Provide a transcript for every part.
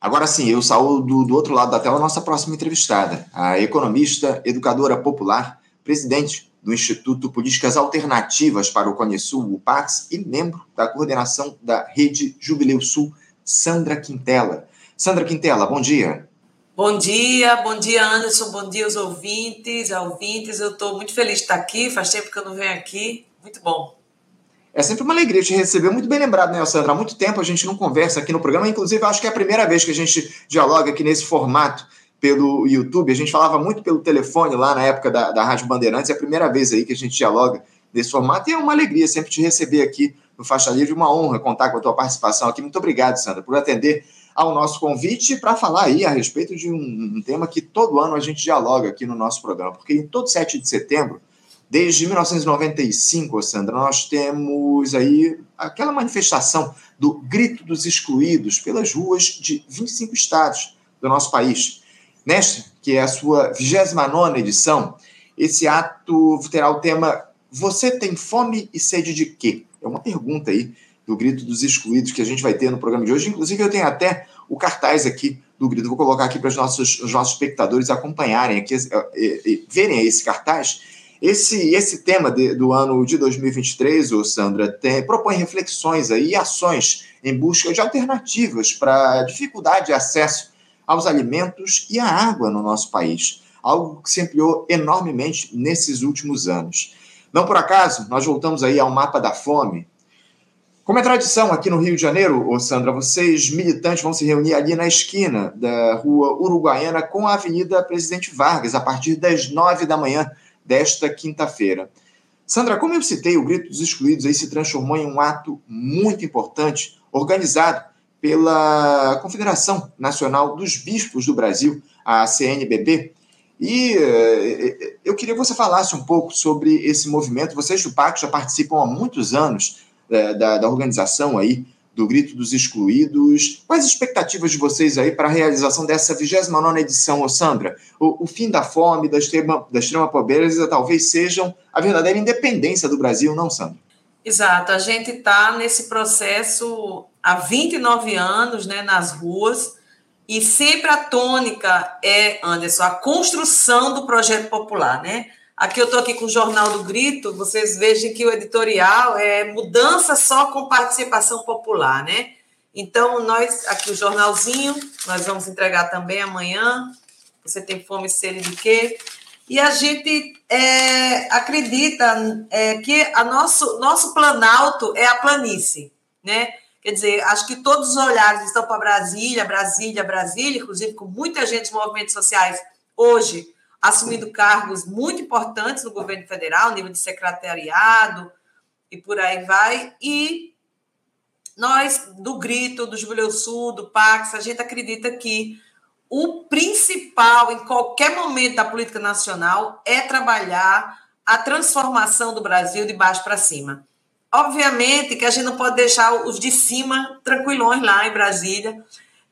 Agora sim, eu saúdo do outro lado da tela a nossa próxima entrevistada, a economista, educadora popular, presidente do Instituto Políticas Alternativas para o Cone Sul, o PAX, e membro da coordenação da Rede Jubileu Sul, Sandra Quintela. Sandra Quintela, bom dia. Bom dia, bom dia, Anderson, bom dia aos ouvintes, ouvintes. Eu estou muito feliz de estar aqui, faz tempo que eu não venho aqui, muito bom. É sempre uma alegria te receber, muito bem lembrado, né, Sandra? Há muito tempo a gente não conversa aqui no programa, inclusive acho que é a primeira vez que a gente dialoga aqui nesse formato pelo YouTube. A gente falava muito pelo telefone lá na época da, da Rádio Bandeirantes, é a primeira vez aí que a gente dialoga nesse formato e é uma alegria sempre te receber aqui no Faixa Livre, uma honra contar com a tua participação aqui. Muito obrigado, Sandra, por atender ao nosso convite para falar aí a respeito de um, um tema que todo ano a gente dialoga aqui no nosso programa, porque em todo 7 de setembro Desde 1995, Sandra, nós temos aí aquela manifestação do grito dos excluídos pelas ruas de 25 estados do nosso país. Nesta, que é a sua 29 edição, esse ato terá o tema Você tem fome e sede de quê? É uma pergunta aí do Grito dos Excluídos que a gente vai ter no programa de hoje. Inclusive, eu tenho até o cartaz aqui do Grito. Vou colocar aqui para os nossos, os nossos espectadores acompanharem aqui, e, e, verem esse cartaz esse, esse tema de, do ano de 2023, ô Sandra, tem, propõe reflexões aí, e ações em busca de alternativas para dificuldade de acesso aos alimentos e à água no nosso país, algo que se ampliou enormemente nesses últimos anos. Não por acaso, nós voltamos aí ao mapa da fome. Como é tradição aqui no Rio de Janeiro, ô Sandra, vocês militantes vão se reunir ali na esquina da rua Uruguaiana com a Avenida Presidente Vargas, a partir das nove da manhã, desta quinta-feira. Sandra, como eu citei, o Grito dos Excluídos aí se transformou em um ato muito importante, organizado pela Confederação Nacional dos Bispos do Brasil, a CNBB. E eh, eu queria que você falasse um pouco sobre esse movimento. Vocês do PAC já participam há muitos anos eh, da, da organização aí do Grito dos Excluídos. Quais as expectativas de vocês aí para a realização dessa 29 edição, ô Sandra? O, o, fim da fome, da extrema, da extrema pobreza, talvez sejam a verdadeira independência do Brasil, não, Sandra? Exato, a gente está nesse processo há 29 anos né, nas ruas, e sempre a tônica é, Anderson, a construção do projeto popular, né? Aqui eu estou aqui com o Jornal do Grito, vocês vejam que o editorial é mudança só com participação popular, né? Então, nós, aqui o jornalzinho, nós vamos entregar também amanhã. Você tem fome e sede de quê? E a gente é, acredita é, que a nosso, nosso planalto é a planície, né? Quer dizer, acho que todos os olhares estão para Brasília, Brasília, Brasília, inclusive com muita gente dos movimentos sociais hoje assumindo cargos muito importantes no governo federal, nível de secretariado e por aí vai. E nós, do Grito, do Jubileu Sul, do Pax, a gente acredita que o principal em qualquer momento da política nacional é trabalhar a transformação do Brasil de baixo para cima. Obviamente que a gente não pode deixar os de cima tranquilões lá em Brasília,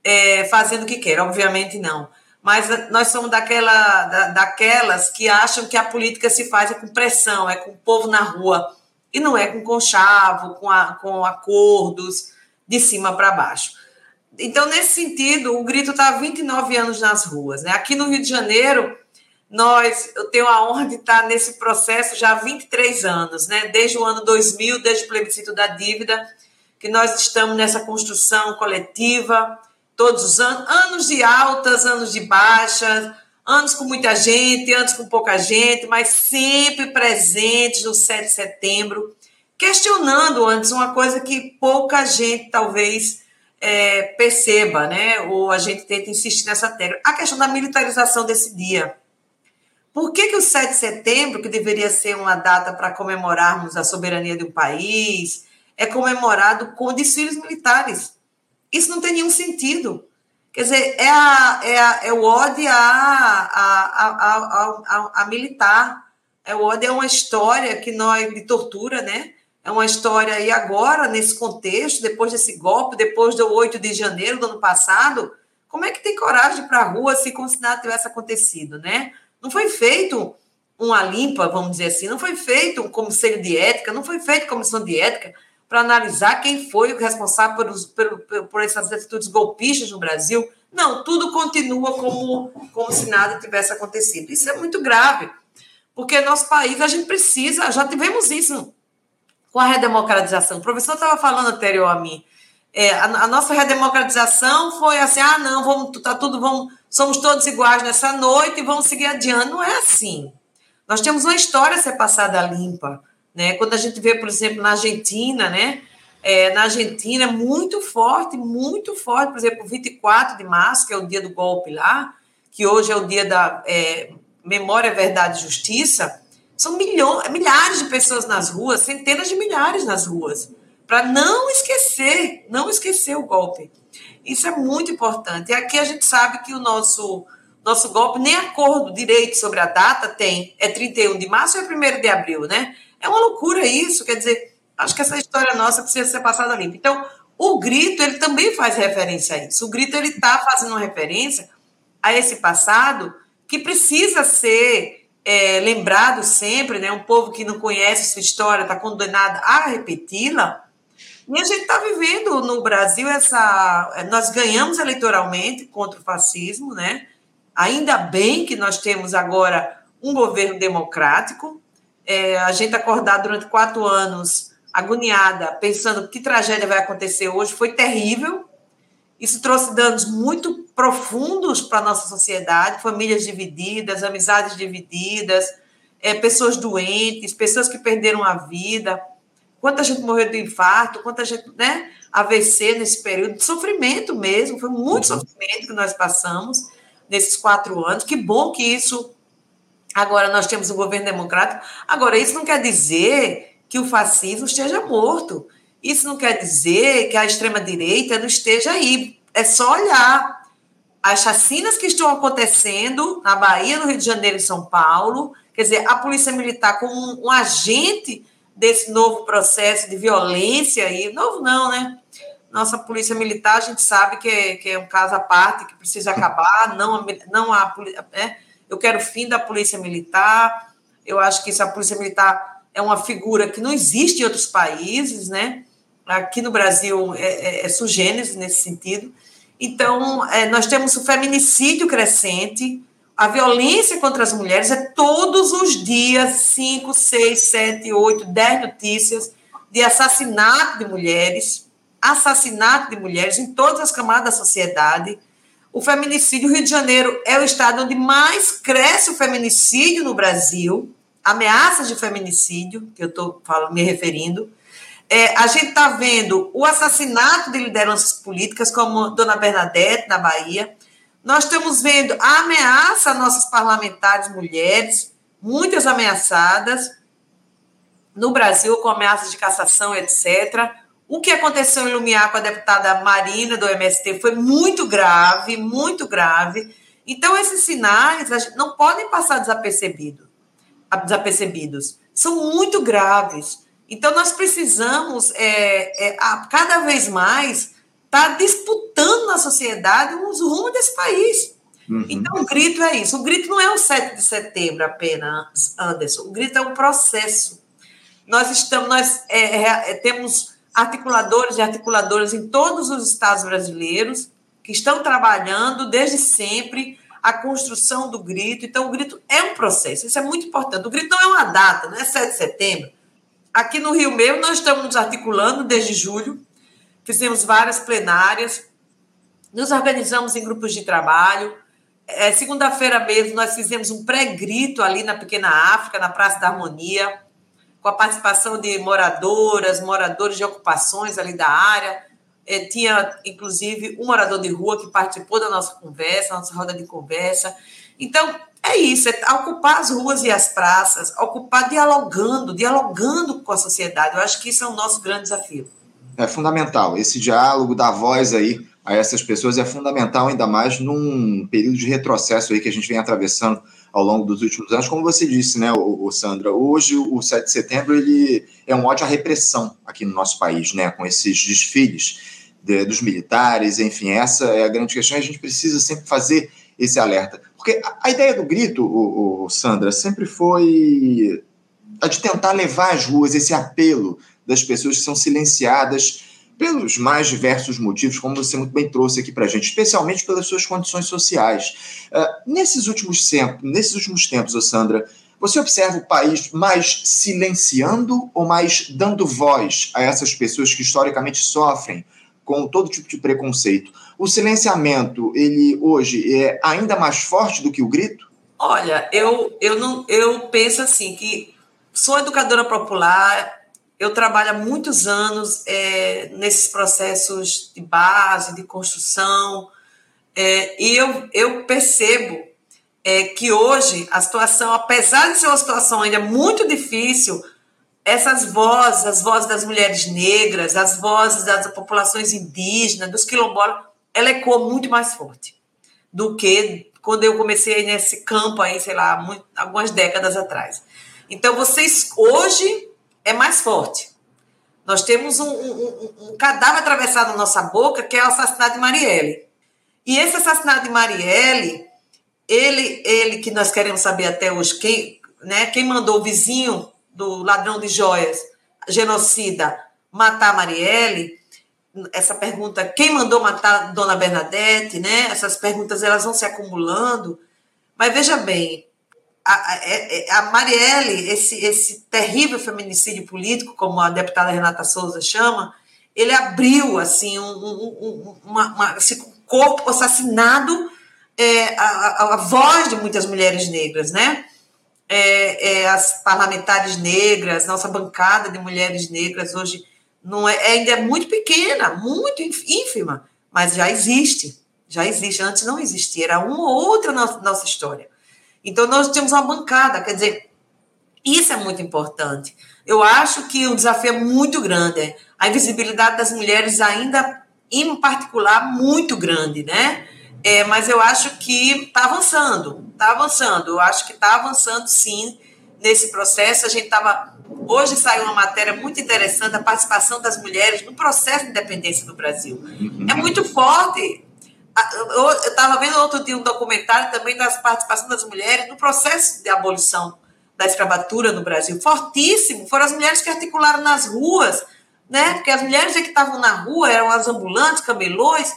é, fazendo o que quer, obviamente não mas nós somos daquela, da, daquelas que acham que a política se faz é com pressão, é com o povo na rua, e não é com conchavo, com, a, com acordos de cima para baixo. Então, nesse sentido, o grito está há 29 anos nas ruas. Né? Aqui no Rio de Janeiro, nós, eu tenho a honra de estar nesse processo já há 23 anos, né? desde o ano 2000, desde o plebiscito da dívida, que nós estamos nessa construção coletiva, todos os anos, anos de altas, anos de baixas, anos com muita gente, anos com pouca gente, mas sempre presentes no 7 de setembro, questionando antes uma coisa que pouca gente talvez é, perceba, né? Ou a gente tenta insistir nessa tecla, a questão da militarização desse dia. Por que, que o 7 de setembro, que deveria ser uma data para comemorarmos a soberania de um país, é comemorado com desfiles militares? Isso não tem nenhum sentido. Quer dizer, é, a, é, a, é o ódio a, a, a, militar. É o ódio é uma história que nós de tortura, né? É uma história e agora nesse contexto, depois desse golpe, depois do 8 de janeiro do ano passado, como é que tem coragem para a rua se como se nada tivesse acontecido, né? Não foi feito uma limpa, vamos dizer assim, não foi feito um conselho de ética, não foi feito comissão de ética, para analisar quem foi o responsável por, por, por essas atitudes golpistas no Brasil, Não, tudo continua como, como se nada tivesse acontecido. Isso é muito grave, porque nosso país, a gente precisa, já tivemos isso com a redemocratização. O professor estava falando anterior a mim. É, a, a, nossa redemocratização foi assim: ah, não, vamos, tá tudo, vamos, somos todos iguais nessa noite e vamos seguir adiante. Não é assim. Nós temos uma história a ser passada limpa. Né? Quando a gente vê, por exemplo, na Argentina, né? É, na Argentina é muito forte, muito forte, por exemplo, 24 de março, que é o dia do golpe lá, que hoje é o dia da é, Memória, Verdade e Justiça, são milhões, milhares de pessoas nas ruas, centenas de milhares nas ruas, para não esquecer, não esquecer o golpe. Isso é muito importante. E aqui a gente sabe que o nosso nosso golpe, nem acordo direito sobre a data tem. É 31 de março ou é 1 de abril, né? É uma loucura isso. Quer dizer, acho que essa história nossa precisa ser passada limpa. Então, o grito, ele também faz referência a isso. O grito, ele está fazendo referência a esse passado que precisa ser é, lembrado sempre, né? Um povo que não conhece sua história está condenado a repeti-la. E a gente está vivendo no Brasil essa. Nós ganhamos eleitoralmente contra o fascismo, né? Ainda bem que nós temos agora um governo democrático. É, a gente acordar durante quatro anos agoniada, pensando que tragédia vai acontecer hoje, foi terrível. Isso trouxe danos muito profundos para a nossa sociedade, famílias divididas, amizades divididas, é, pessoas doentes, pessoas que perderam a vida. Quanta gente morreu de infarto, quanta gente, né? AVC nesse período, de sofrimento mesmo, foi muito uhum. sofrimento que nós passamos nesses quatro anos. Que bom que isso. Agora nós temos um governo democrático. Agora, isso não quer dizer que o fascismo esteja morto. Isso não quer dizer que a extrema-direita não esteja aí. É só olhar as chacinas que estão acontecendo na Bahia, no Rio de Janeiro e São Paulo. Quer dizer, a Polícia Militar como um, um agente desse novo processo de violência aí. Novo não, né? Nossa Polícia Militar, a gente sabe que é, que é um caso à parte, que precisa acabar. Não, não a, é, eu quero o fim da Polícia Militar. Eu acho que isso, a Polícia Militar é uma figura que não existe em outros países, né? Aqui no Brasil é, é, é nesse sentido. Então, é, nós temos o feminicídio crescente, a violência contra as mulheres é todos os dias, 5, 6, 7, 8, 10 notícias de assassinato de mulheres, assassinato de mulheres em todas as camadas da sociedade. O feminicídio, o Rio de Janeiro é o estado onde mais cresce o feminicídio no Brasil, ameaças de feminicídio, que eu estou me referindo. É, a gente está vendo o assassinato de lideranças políticas, como Dona Bernadette, na Bahia. Nós estamos vendo a ameaça a nossas parlamentares mulheres, muitas ameaçadas, no Brasil, com ameaças de cassação, etc. O que aconteceu em Lumiar com a deputada Marina, do MST, foi muito grave, muito grave. Então, esses sinais não podem passar desapercebidos. desapercebidos. São muito graves. Então, nós precisamos, é, é, a, cada vez mais, estar tá disputando na sociedade os rumos desse país. Uhum. Então, o grito é isso. O grito não é o 7 de setembro apenas, Anderson. O grito é um processo. Nós estamos, nós é, é, é temos articuladores e articuladoras em todos os estados brasileiros que estão trabalhando desde sempre a construção do grito. Então, o grito é um processo, isso é muito importante. O grito não é uma data, não é 7 de setembro, Aqui no Rio Meu, nós estamos nos articulando desde julho, fizemos várias plenárias, nos organizamos em grupos de trabalho. É, Segunda-feira mesmo, nós fizemos um pré-grito ali na Pequena África, na Praça da Harmonia, com a participação de moradoras, moradores de ocupações ali da área. É, tinha, inclusive, um morador de rua que participou da nossa conversa, nossa roda de conversa. Então, é isso, é ocupar as ruas e as praças, ocupar dialogando, dialogando com a sociedade. Eu acho que isso é o nosso grande desafio. É fundamental. Esse diálogo, dar voz aí a essas pessoas é fundamental, ainda mais num período de retrocesso aí que a gente vem atravessando ao longo dos últimos anos. Como você disse, né, o, o Sandra, hoje o 7 de setembro ele é um ódio à repressão aqui no nosso país, né, com esses desfiles de, dos militares, enfim, essa é a grande questão. A gente precisa sempre fazer esse alerta. Porque a, ideia do grito, o, o, Sandra, sempre foi a de tentar levar às ruas esse apelo das pessoas que são silenciadas pelos mais diversos motivos, como você muito bem trouxe aqui para a gente, especialmente pelas suas condições sociais. Uh, nesses, últimos tempos, nesses últimos tempos, Sandra, você observa o país mais silenciando ou mais dando voz a essas pessoas que historicamente sofrem com todo tipo de preconceito? O silenciamento, ele hoje é ainda mais forte do que o grito? Olha, eu, eu, não, eu penso assim que sou educadora popular, eu trabalho há muitos anos é, nesses processos de base, de construção, é, e eu, eu percebo é, que hoje a situação, apesar de ser uma situação ainda muito difícil, essas vozes, as vozes das mulheres negras, as vozes das populações indígenas, dos quilombolas, ela ecoa muito mais forte do que quando eu comecei nesse campo aí, sei lá, muito, algumas décadas atrás. Então, vocês hoje é mais forte. Nós temos um, um, um, cadáver atravessado na nossa boca, que é o assassinato de Marielle. E esse assassinato de Marielle, ele, ele que nós queremos saber até hoje, quem, né, quem mandou o vizinho do ladrão de joias, genocida, matar Marielle, essa pergunta, quem mandou matar Dona Bernadette, né? Essas perguntas elas vão se acumulando. Mas veja bem, a, a, é, é, a Marielle, esse, esse terrível feminicídio político, como a deputada Renata Souza chama, ele abriu assim um, um, uma, uma, esse corpo assassinado, é, a, a, voz de muitas mulheres negras, né? É, é, as parlamentares negras, nossa bancada de mulheres negras hoje não é, ainda é muito pequena, muito ínfima, mas já existe, já existe. Antes não existia, era uma ou outra nossa, nossa história. Então, nós temos uma bancada, quer dizer, isso é muito importante. Eu acho que o desafio é muito grande. A invisibilidade das mulheres ainda, em particular, muito grande, né? É, mas eu acho que está avançando, está avançando. Eu acho que está avançando, sim, nesse processo. A gente estava... Hoje saiu uma matéria muito interessante, a participação das mulheres no processo de independência do Brasil. Uhum. É muito forte eu estava vendo outro dia um documentário também das participação das mulheres no processo de abolição da escravatura no Brasil. Fortíssimo. Foram as mulheres que articularam nas ruas, né? Porque as mulheres que estavam na rua eram as ambulantes, camelões,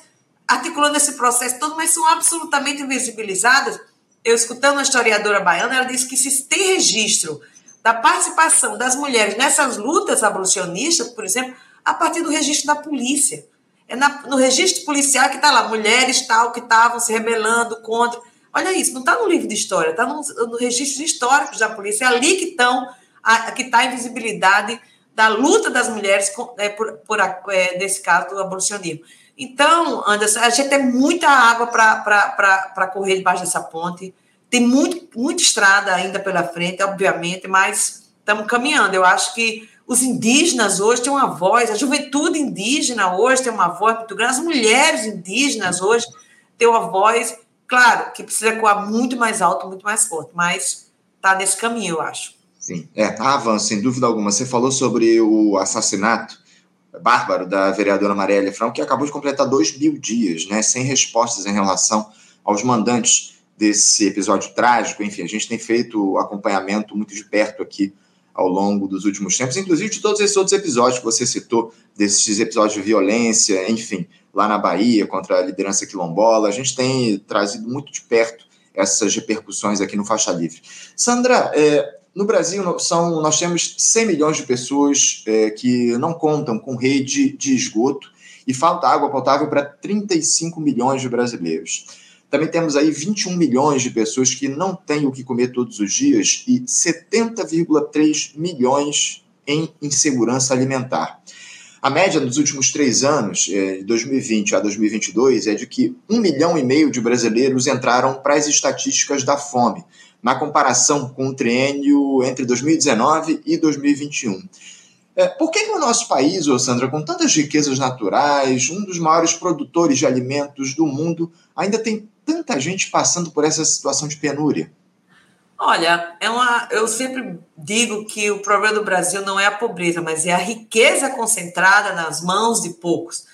articulando esse processo todo, mas são absolutamente invisibilizadas. Eu escutando uma historiadora baiana, ela disse que se tem registro da participação das mulheres nessas lutas abolicionistas, por exemplo, a partir do registro da polícia. É na, no registro policial que está lá, mulheres tal que estavam se rebelando contra. Olha isso, não está no livro de história, está no, registro histórico da polícia. É ali que estão que está a invisibilidade da luta das mulheres é, por, por é, nesse caso do abolicionismo. Então, Anderson, a gente tem muita água para correr debaixo dessa ponte. Tem muito, muita estrada ainda pela frente, obviamente, mas estamos caminhando. Eu acho que os indígenas hoje têm uma voz, a juventude indígena hoje tem uma voz muito grande, as mulheres indígenas hoje têm uma voz, claro, que precisa ecoar muito mais alto, muito mais forte, mas está nesse caminho, eu acho. Sim, é, avanço, sem dúvida alguma. Você falou sobre o assassinato bárbaro da vereadora Marielle Franco, que acabou de completar dois mil dias, né, sem respostas em relação aos mandantes desse episódio trágico. Enfim, a gente tem feito acompanhamento muito de perto aqui ao longo dos últimos tempos, inclusive de todos esses outros episódios que você citou, desses episódios de violência, enfim, lá na Bahia, contra a liderança quilombola. A gente tem trazido muito de perto essas repercussões aqui no Faixa Livre. Sandra, é, no Brasil são, nós temos 100 milhões de pessoas é, que não contam com rede de esgoto e falta água potável para 35 milhões de brasileiros. Também temos aí 21 milhões de pessoas que não têm o que comer todos os dias e 70,3 milhões em insegurança alimentar. A média nos últimos três anos, eh, de 2020 a 2022, é de que um milhão e meio de brasileiros entraram para as estatísticas da fome, na comparação com o triênio entre 2019 e 2021. É, por que, que o nosso país, ô Sandra, com tantas riquezas naturais, um dos maiores produtores de alimentos do mundo, ainda tem tanta gente passando por essa situação de penúria? Olha, é uma, eu sempre digo que o problema do Brasil não é a pobreza, mas é a riqueza concentrada nas mãos de poucos.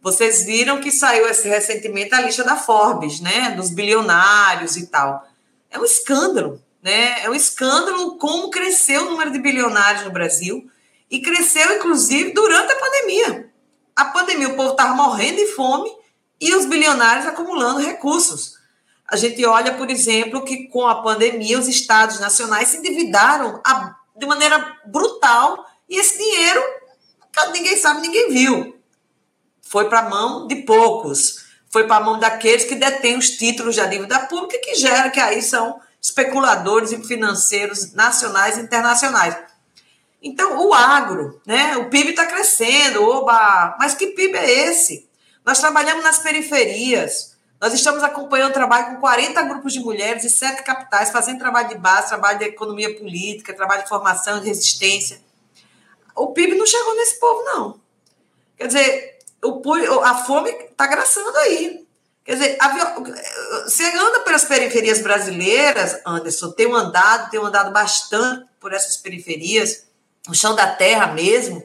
Vocês viram que saiu esse recentemente a lista da Forbes, né, dos bilionários e tal. É um escândalo, né? É um escândalo como cresceu o número de bilionários no Brasil e cresceu inclusive durante a pandemia. A pandemia, o povo estava morrendo de fome e os bilionários acumulando recursos. A gente olha, por exemplo, que com a pandemia os estados nacionais se endividaram de maneira brutal e esse dinheiro ninguém sabe, ninguém viu. Foi para a mão de poucos. Foi para a mão daqueles que detêm os títulos da dívida pública, que gera que aí são especuladores e financeiros nacionais e internacionais. Então, o agro, né? O PIB está crescendo, oba! Mas que PIB é esse? Nós trabalhamos nas periferias. Nós estamos acompanhando o trabalho com 40 grupos de mulheres e sete capitais, fazendo trabalho de base, trabalho de economia política, trabalho de formação, de resistência. O PIB não chegou nesse povo, não. Quer dizer, o, a fome está graçando aí. Quer dizer, a, você anda pelas periferias brasileiras, Anderson, tenho andado, tenho andado bastante por essas periferias, no chão da terra mesmo,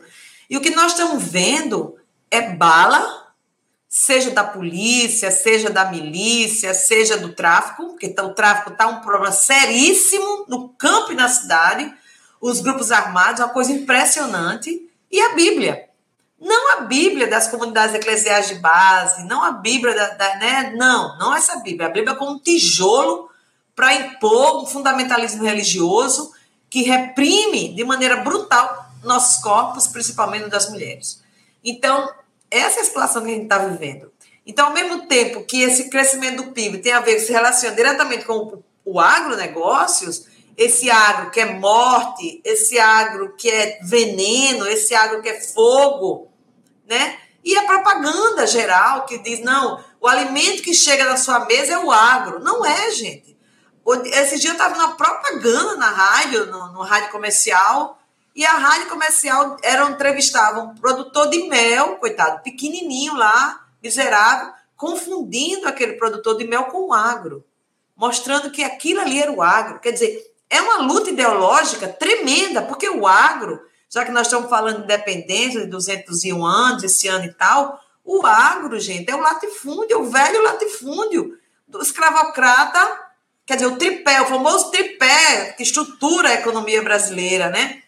e o que nós estamos vendo é bala, seja da polícia, seja da milícia, seja do tráfico, porque tá, o tráfico está um problema seríssimo no campo e na cidade, os grupos armados, uma coisa impressionante, e a Bíblia. Não a Bíblia das comunidades eclesiais de base, não a Bíblia da, da né? Não, não essa Bíblia. A Bíblia é como um tijolo para impor um fundamentalismo religioso que reprime de maneira brutal nossos corpos, principalmente das mulheres. Então, essa é a situação que a gente está vivendo. Então, ao mesmo tempo que esse crescimento do PIB tem a ver, se relaciona diretamente com o agronegócios, esse agro que é morte, esse agro que é veneno, esse agro que é fogo, né? E a propaganda geral que diz, não, o alimento que chega na sua mesa é o agro. Não é, gente. Esse dia eu estava na propaganda na rádio, no, no, rádio comercial, e a rádio comercial era entrevistava um produtor de mel, coitado, pequenininho lá, miserável, confundindo aquele produtor de mel com o agro, mostrando que aquilo ali era o agro. Quer dizer, é uma luta ideológica tremenda, porque o agro, já que nós estamos falando de independência de 201 anos, esse ano e tal, o agro, gente, é o latifúndio, é o velho latifúndio do escravocrata, quer dizer, o tripé, o famoso tripé que estrutura a economia brasileira, né?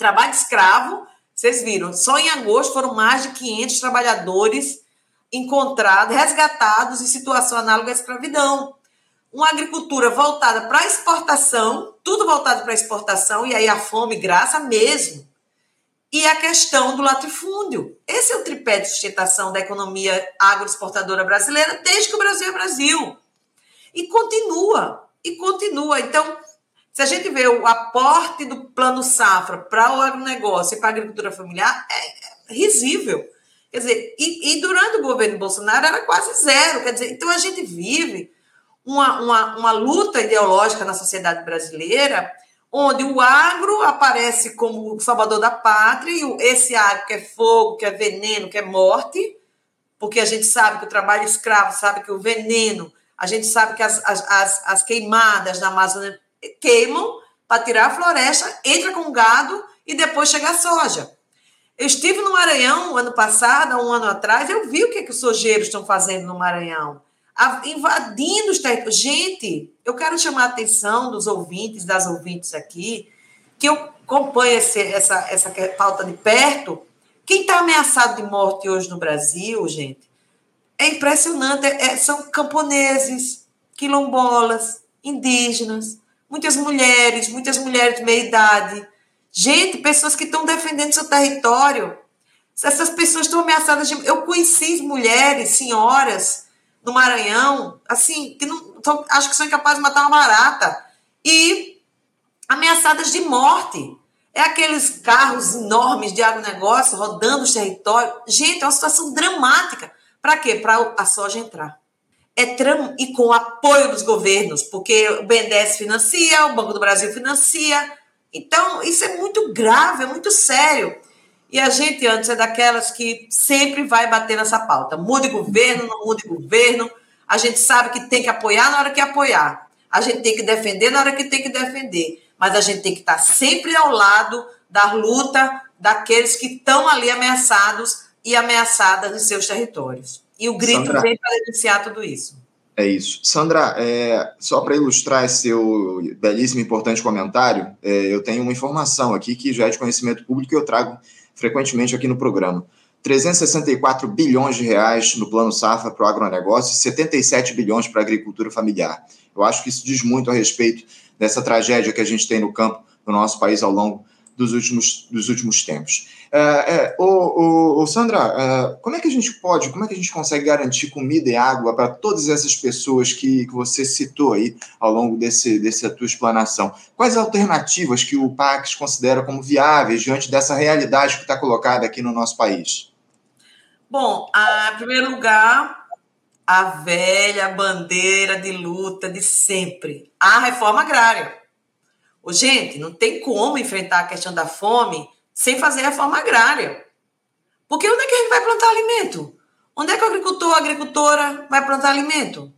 Trabalho escravo, vocês viram, só em agosto foram mais de 500 trabalhadores encontrados, resgatados em situação análoga à escravidão uma agricultura voltada para exportação, tudo voltado para exportação, e aí a fome graça mesmo. E a questão do latifúndio. Esse é o tripé de sustentação da economia agroexportadora brasileira desde que o Brasil é Brasil. E continua, e continua. Então, se a gente vê o aporte do plano safra para o agronegócio e para a agricultura familiar, é risível. Quer dizer, e, e durante o governo Bolsonaro era quase zero. Quer dizer, então a gente vive uma, uma, uma luta ideológica na sociedade brasileira, onde o agro aparece como o salvador da pátria, e esse agro que é fogo, que é veneno, que é morte, porque a gente sabe que o trabalho escravo, sabe que o veneno, a gente sabe que as, as, as queimadas na Amazônia queimam para tirar a floresta, entra com gado e depois chega a soja. Eu estive no Maranhão ano passado, um ano atrás, eu vi o que, que os sojeiros estão fazendo no Maranhão invadindo os territórios. Gente, eu quero chamar a atenção dos ouvintes, das ouvintes aqui, que eu acompanho esse, essa, essa pauta de perto. Quem está ameaçado de morte hoje no Brasil, gente, é impressionante. É, são camponeses, quilombolas, indígenas, muitas mulheres, muitas mulheres de meia idade. Gente, pessoas que estão defendendo seu território. Essas pessoas estão ameaçadas de. Eu conheci mulheres, senhoras, no Maranhão, assim, que não, acho que são incapazes de matar uma barata. E ameaçadas de morte. É aqueles carros enormes de agronegócio rodando os territórios. Gente, é uma situação dramática. Para quê? Para a soja entrar. É tram... E com apoio dos governos, porque o BNDES financia, o Banco do Brasil financia. Então, isso é muito grave, é muito sério. E a gente, antes, é daquelas que sempre vai bater nessa pauta. Mude governo, não mude governo. A gente sabe que tem que apoiar na hora que apoiar. A gente tem que defender na hora que tem que defender. Mas a gente tem que estar sempre ao lado da luta daqueles que estão ali ameaçados e ameaçadas nos seus territórios. E o grito Sandra, vem para denunciar tudo isso. É isso. Sandra, é, só para ilustrar esse seu belíssimo e importante comentário, é, eu tenho uma informação aqui que já é de conhecimento público e eu trago frequentemente aqui no programa. 364 bilhões de reais no plano safra para o agronegócio e 77 bilhões para a agricultura familiar. Eu acho que isso diz muito a respeito dessa tragédia que a gente tem no campo no nosso país ao longo dos últimos, dos últimos tempos. É, ô, Sandra, uh, como é que a gente pode, como é que a gente consegue garantir comida e água para todas essas pessoas que, que você citou aí ao longo desse, dessa tua explanação? Quais alternativas que o Pax considera como viáveis diante dessa realidade que está colocada aqui no nosso país? Bom, a, em primeiro lugar, a velha bandeira de luta de sempre, a reforma agrária. Ô, gente, não tem como enfrentar a questão da fome sem fazer reforma agrária. Porque onde é que a gente vai plantar alimento? Onde é que o agricultor, a agricultora vai plantar alimento?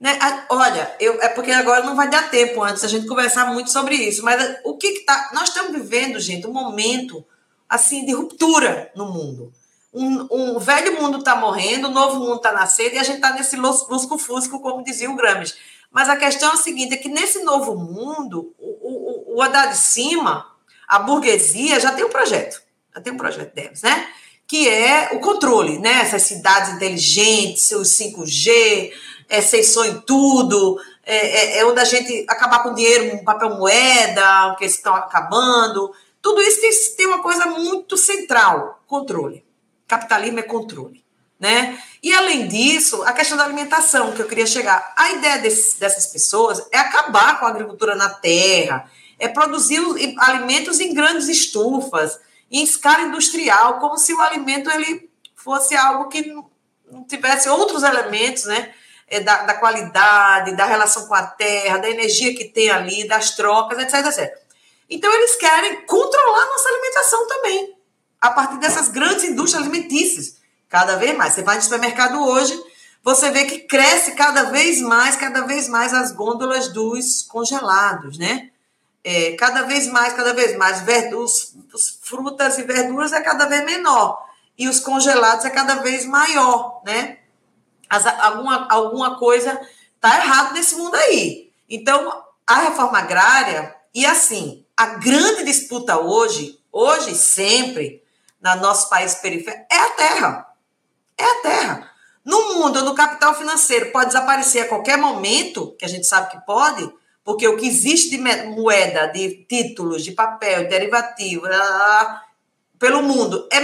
Né? Olha, eu, é porque agora não vai dar tempo antes a gente conversar muito sobre isso, mas o que, que tá. Nós estamos vivendo, gente, um momento assim de ruptura no mundo. Um, um velho mundo está morrendo, um novo mundo está nascendo e a gente está nesse lusco-fusco, como dizia o Gramsci. Mas a questão é a seguinte: é que nesse novo mundo, o, o, o andar de cima a burguesia já tem um projeto, já tem um projeto deles, né? Que é o controle, né? Essas cidades inteligentes, os 5G, é, sensor em tudo, é, é, é, onde a gente acabar com dinheiro, com papel moeda, que estão acabando. Tudo isso tem, tem uma coisa muito central: controle. Capitalismo é controle. Né? E além disso, a questão da alimentação que eu queria chegar. A ideia desse, dessas pessoas é acabar com a agricultura na terra, é produzir alimentos em grandes estufas, em escala industrial, como se o alimento ele fosse algo que não tivesse outros elementos, né? É, da, da, qualidade, da relação com a terra, da energia que tem ali, das trocas, etc, etc. Então, eles querem controlar nossa alimentação também, a partir dessas grandes indústrias alimentícias, cada vez mais. Você vai no supermercado hoje, você vê que cresce cada vez mais, cada vez mais as gôndolas dos congelados, né? É, cada vez mais, cada vez mais, verduras, frutas e verduras é cada vez menor e os congelados é cada vez maior, né? As, alguma, alguma coisa tá errado nesse mundo aí. Então, a reforma agrária, e assim, a grande disputa hoje, hoje sempre, no nosso país periférico, é a terra. É a terra. No mundo, no capital financeiro, pode desaparecer a qualquer momento, que a gente sabe que pode, porque o que existe de moeda, de títulos, de papel, de derivativo, pelo mundo é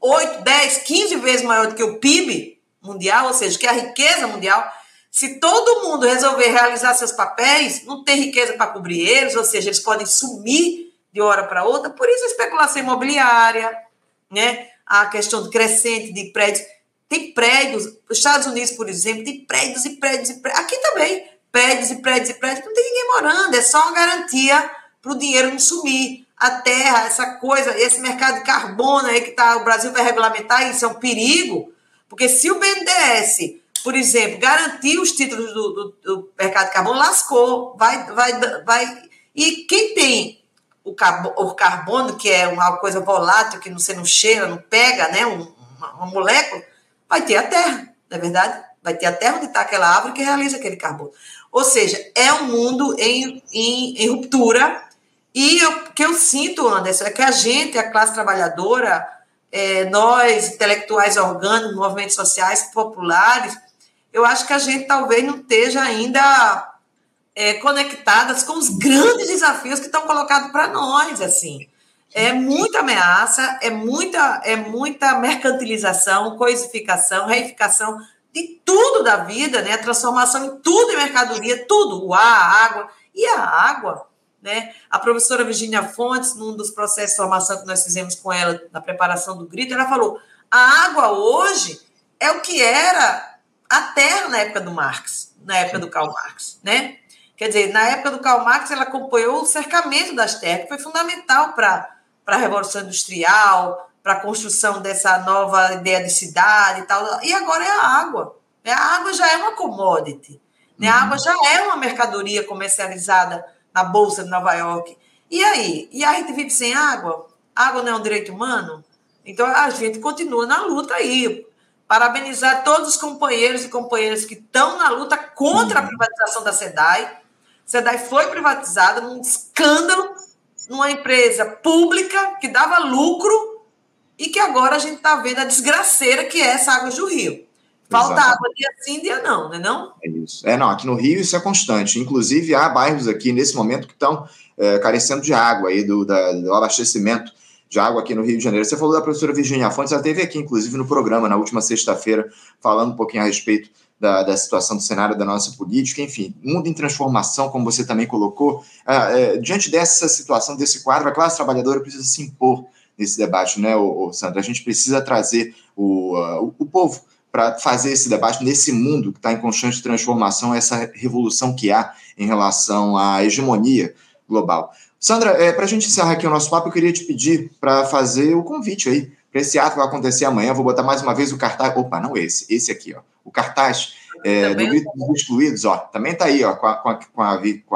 8, 10, 15 vezes maior do que o PIB mundial, ou seja, que a riqueza mundial. Se todo mundo resolver realizar seus papéis, não tem riqueza para cobrir eles, ou seja, eles podem sumir de hora para outra. Por isso a especulação imobiliária, né? a questão crescente de prédios. Tem prédios, os Estados Unidos, por exemplo, tem prédios e prédios e prédios. Aqui também prédios e prédios e prédios, não tem ninguém morando, é só uma garantia para o dinheiro não sumir. A terra, essa coisa, esse mercado de carbono aí que tá, o Brasil vai regulamentar, isso é um perigo, porque se o BNDES, por exemplo, garantir os títulos do, do, do mercado de carbono, lascou, vai, vai, vai. E quem tem o carbono, o carbono, que é uma coisa volátil, que você não cheira, não pega, né, um, uma, uma molécula, vai ter a terra, não é verdade? Vai ter a terra onde está aquela árvore que realiza aquele carbono. Ou seja, é um mundo em, em, em ruptura. E o que eu sinto, Anderson, é que a gente, a classe trabalhadora, é, nós, intelectuais orgânicos, movimentos sociais populares, eu acho que a gente talvez não esteja ainda é, conectadas com os grandes desafios que estão colocados para nós, assim. É muita ameaça, é muita, é muita mercantilização, coisificação, reificação de tudo da vida, né? A transformação em tudo em mercadoria, tudo, o ar, a água. E a água, né? A professora Virginia Fontes, num dos processos de formação que nós fizemos com ela na preparação do grito, ela falou: a água hoje é o que era a terra na época do Marx, na época do Karl Marx, né? Quer dizer, na época do Karl Marx, ela acompanhou o cercamento das terras, que foi fundamental para a Revolução Industrial, para a construção dessa nova ideia de cidade e tal. E agora é a água. Né? A água já é uma commodity. Né? A água já é uma mercadoria comercializada na Bolsa de Nova York. E aí? E a gente vive sem água? Água não é um direito humano? Então a gente continua na luta aí. Parabenizar todos os companheiros e companheiras que estão na luta contra a privatização da SEDAI. A SEDAI foi privatizada num escândalo, numa empresa pública que dava lucro e que agora a gente está vendo a desgraceira que é essa água do rio. Falta Exatamente. água dia sim, dia não, não é não? É isso. É, não, aqui no Rio isso é constante. Inclusive, há bairros aqui nesse momento que estão é, carecendo de água aí, do, da, do abastecimento de água aqui no Rio de Janeiro. Você falou da professora Virginia Fontes, ela esteve aqui, inclusive, no programa, na última sexta-feira, falando um pouquinho a respeito da, da, situação do cenário da nossa política, enfim, mundo em transformação, como você também colocou. É, é, diante dessa situação, desse quadro, a classe trabalhadora precisa se impor nesse debate, né, ô, Sandra? A gente precisa trazer o, uh, o povo para fazer esse debate nesse mundo que está em constante transformação, essa revolução que há em relação à hegemonia global. Sandra, é, para a gente encerrar aqui o nosso papo, eu queria te pedir para fazer o convite aí para esse ato que vai acontecer amanhã. Vou botar mais uma vez o cartaz. Opa, não esse, esse aqui, ó. O cartaz é, do Grito dos Excluídos, ó. Também está aí, ó, com a, com a, com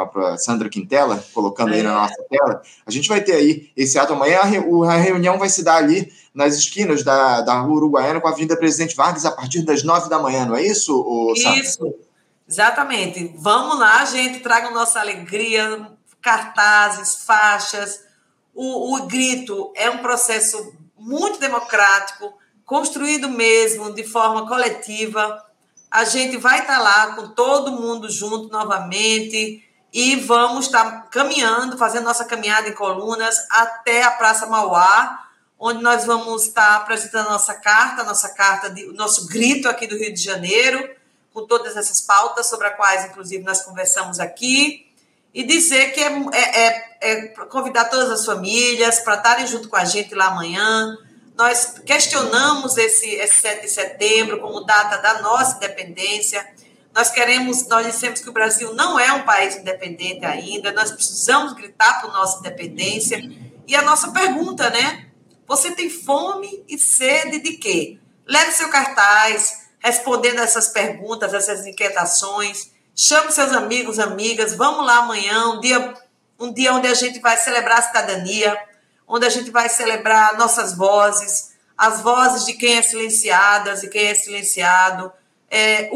a, com a Sandra Quintela, colocando aí na é. nossa tela. A gente vai ter aí esse ato amanhã. A reunião vai se dar ali nas esquinas da, da Rua Uruguaiana com a Avenida Presidente Vargas a partir das nove da manhã, não é isso, Sandra? Isso, exatamente. Vamos lá, gente, tragam nossa alegria, cartazes, faixas. O, o grito é um processo muito democrático, construído mesmo de forma coletiva. A gente vai estar lá com todo mundo junto novamente e vamos estar caminhando, fazendo nossa caminhada em colunas até a Praça Mauá, onde nós vamos estar apresentando nossa carta, nossa carta, de, nosso grito aqui do Rio de Janeiro, com todas essas pautas sobre as quais, inclusive, nós conversamos aqui, e dizer que é, é, é convidar todas as famílias para estarem junto com a gente lá amanhã. Nós questionamos esse, esse 7 de setembro como data da nossa independência. Nós queremos, nós dissemos que o Brasil não é um país independente ainda, nós precisamos gritar por nossa independência. E a nossa pergunta, né? Você tem fome e sede de quê? Leve seu cartaz respondendo essas perguntas, essas inquietações. Chame seus amigos, amigas. Vamos lá amanhã, um dia, um dia onde a gente vai celebrar a cidadania, onde a gente vai celebrar nossas vozes, as vozes de quem é silenciadas e quem é silenciado, é,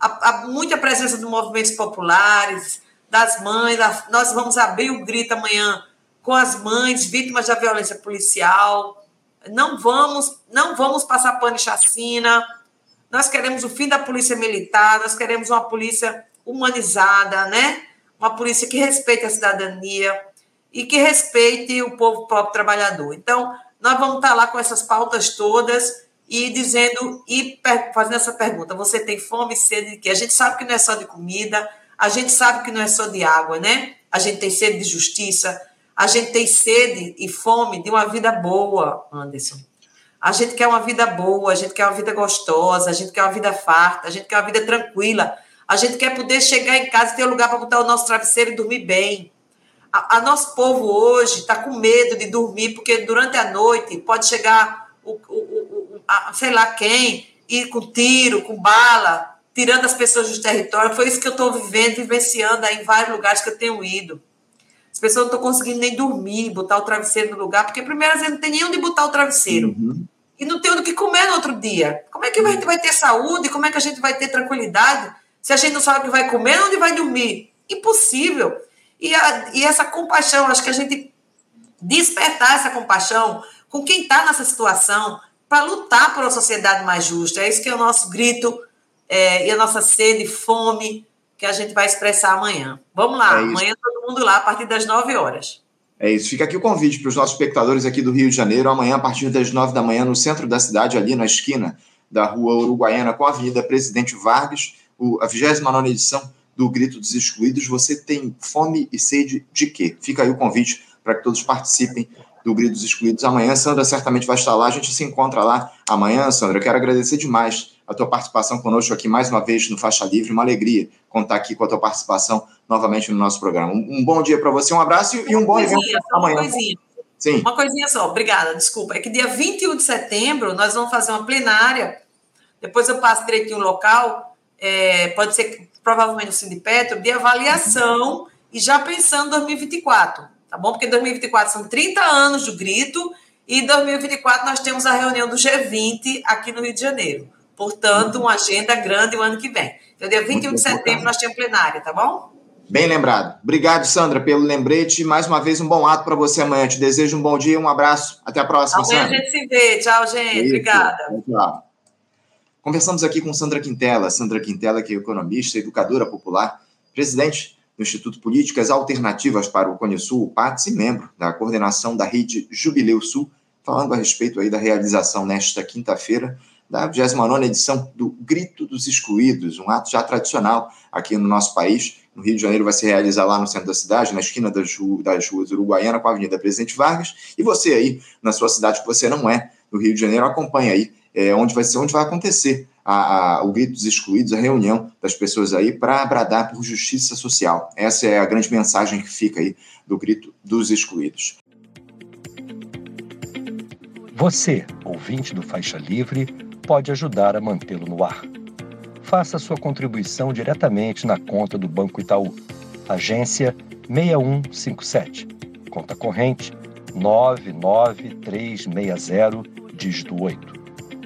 há muita presença de movimentos populares, das mães. A, nós vamos abrir o grito amanhã com as mães vítimas da violência policial. Não vamos, não vamos passar pano e chacina. Nós queremos o fim da polícia militar, nós queremos uma polícia humanizada, né? Uma polícia que respeite a cidadania e que respeite o povo próprio trabalhador. Então, nós vamos estar lá com essas pautas todas e dizendo e fazendo essa pergunta: você tem fome e sede de quê? A gente sabe que não é só de comida, a gente sabe que não é só de água, né? A gente tem sede de justiça, a gente tem sede e fome de uma vida boa, Anderson. A gente quer uma vida boa, a gente quer uma vida gostosa, a gente quer uma vida farta, a gente quer uma vida tranquila. A gente quer poder chegar em casa e ter um lugar para botar o nosso travesseiro e dormir bem. A, a nosso povo hoje está com medo de dormir, porque durante a noite pode chegar o, o, o a, sei lá quem, ir com tiro, com bala, tirando as pessoas do território. Foi isso que eu estou vivendo, vivenciando aí em vários lugares que eu tenho ido. As pessoas não estão conseguindo nem dormir, botar o travesseiro no lugar, porque primeiro vezes não tem nem onde botar o travesseiro. Uhum. E não tem o que comer no outro dia. Como é que a gente vai ter saúde? Como é que a gente vai ter tranquilidade se a gente não sabe o que vai comer, onde vai dormir? Impossível. E, a, e essa compaixão, acho que a gente despertar essa compaixão com quem está nessa situação para lutar por uma sociedade mais justa. É isso que é o nosso grito é, e a nossa sede, fome, que a gente vai expressar amanhã. Vamos lá, é amanhã todo mundo lá a partir das 9 horas. É isso. Fica aqui o convite para os nossos espectadores aqui do Rio de Janeiro, amanhã, a partir das 9 da manhã, no centro da cidade, ali na esquina da rua Uruguaiana com a Avenida Presidente Vargas, a 29 edição do Grito dos Excluídos. Você tem fome e sede de quê? Fica aí o convite para que todos participem do Grito dos Excluídos amanhã. Sandra certamente vai estar lá, a gente se encontra lá amanhã. Sandra, eu quero agradecer demais a tua participação conosco aqui mais uma vez no Faixa Livre. Uma alegria contar aqui com a tua participação novamente no nosso programa. Um, bom dia para você, um abraço e um bom evento amanhã. Uma coisinha. Sim. Uma coisinha só, obrigada, desculpa. É que dia 21 de setembro nós vamos fazer uma plenária. Depois eu passo direitinho o local. É, pode ser provavelmente o Sindipetro, de avaliação e já pensando em 2024, tá bom? Porque 2024 são 30 anos do grito e em 2024 nós temos a reunião do G20 aqui no Rio de Janeiro. Portanto, uma agenda grande o ano que vem. Então, dia 21 de setembro nós temos plenária, tá bom? Bem lembrado. Obrigado, Sandra, pelo lembrete. Mais uma vez, um bom ato para você amanhã. Te desejo um bom dia, um abraço. Até a próxima, amanhã Sandra. a gente se vê. Tchau, gente. Isso. Obrigada. Tchau. Conversamos aqui com Sandra Quintela. Sandra Quintela, que é economista, educadora popular, presidente do Instituto Políticas Alternativas para o Cone Sul, PATS, e membro da coordenação da rede Jubileu Sul, falando a respeito aí da realização nesta quinta-feira da 29 edição do Grito dos Excluídos, um ato já tradicional aqui no nosso país. No Rio de Janeiro vai se realizar lá no centro da cidade, na esquina das, das ruas Uruguaiana com a Avenida Presidente Vargas. E você aí, na sua cidade que você não é, no Rio de Janeiro, acompanha aí é, onde vai ser, onde vai acontecer a, a, o Grito dos Excluídos, a reunião das pessoas aí para bradar por justiça social. Essa é a grande mensagem que fica aí do Grito dos Excluídos. Você, ouvinte do Faixa Livre, pode ajudar a mantê-lo no ar. Faça sua contribuição diretamente na conta do Banco Itaú, agência 6157, conta corrente 99360, dígito 8.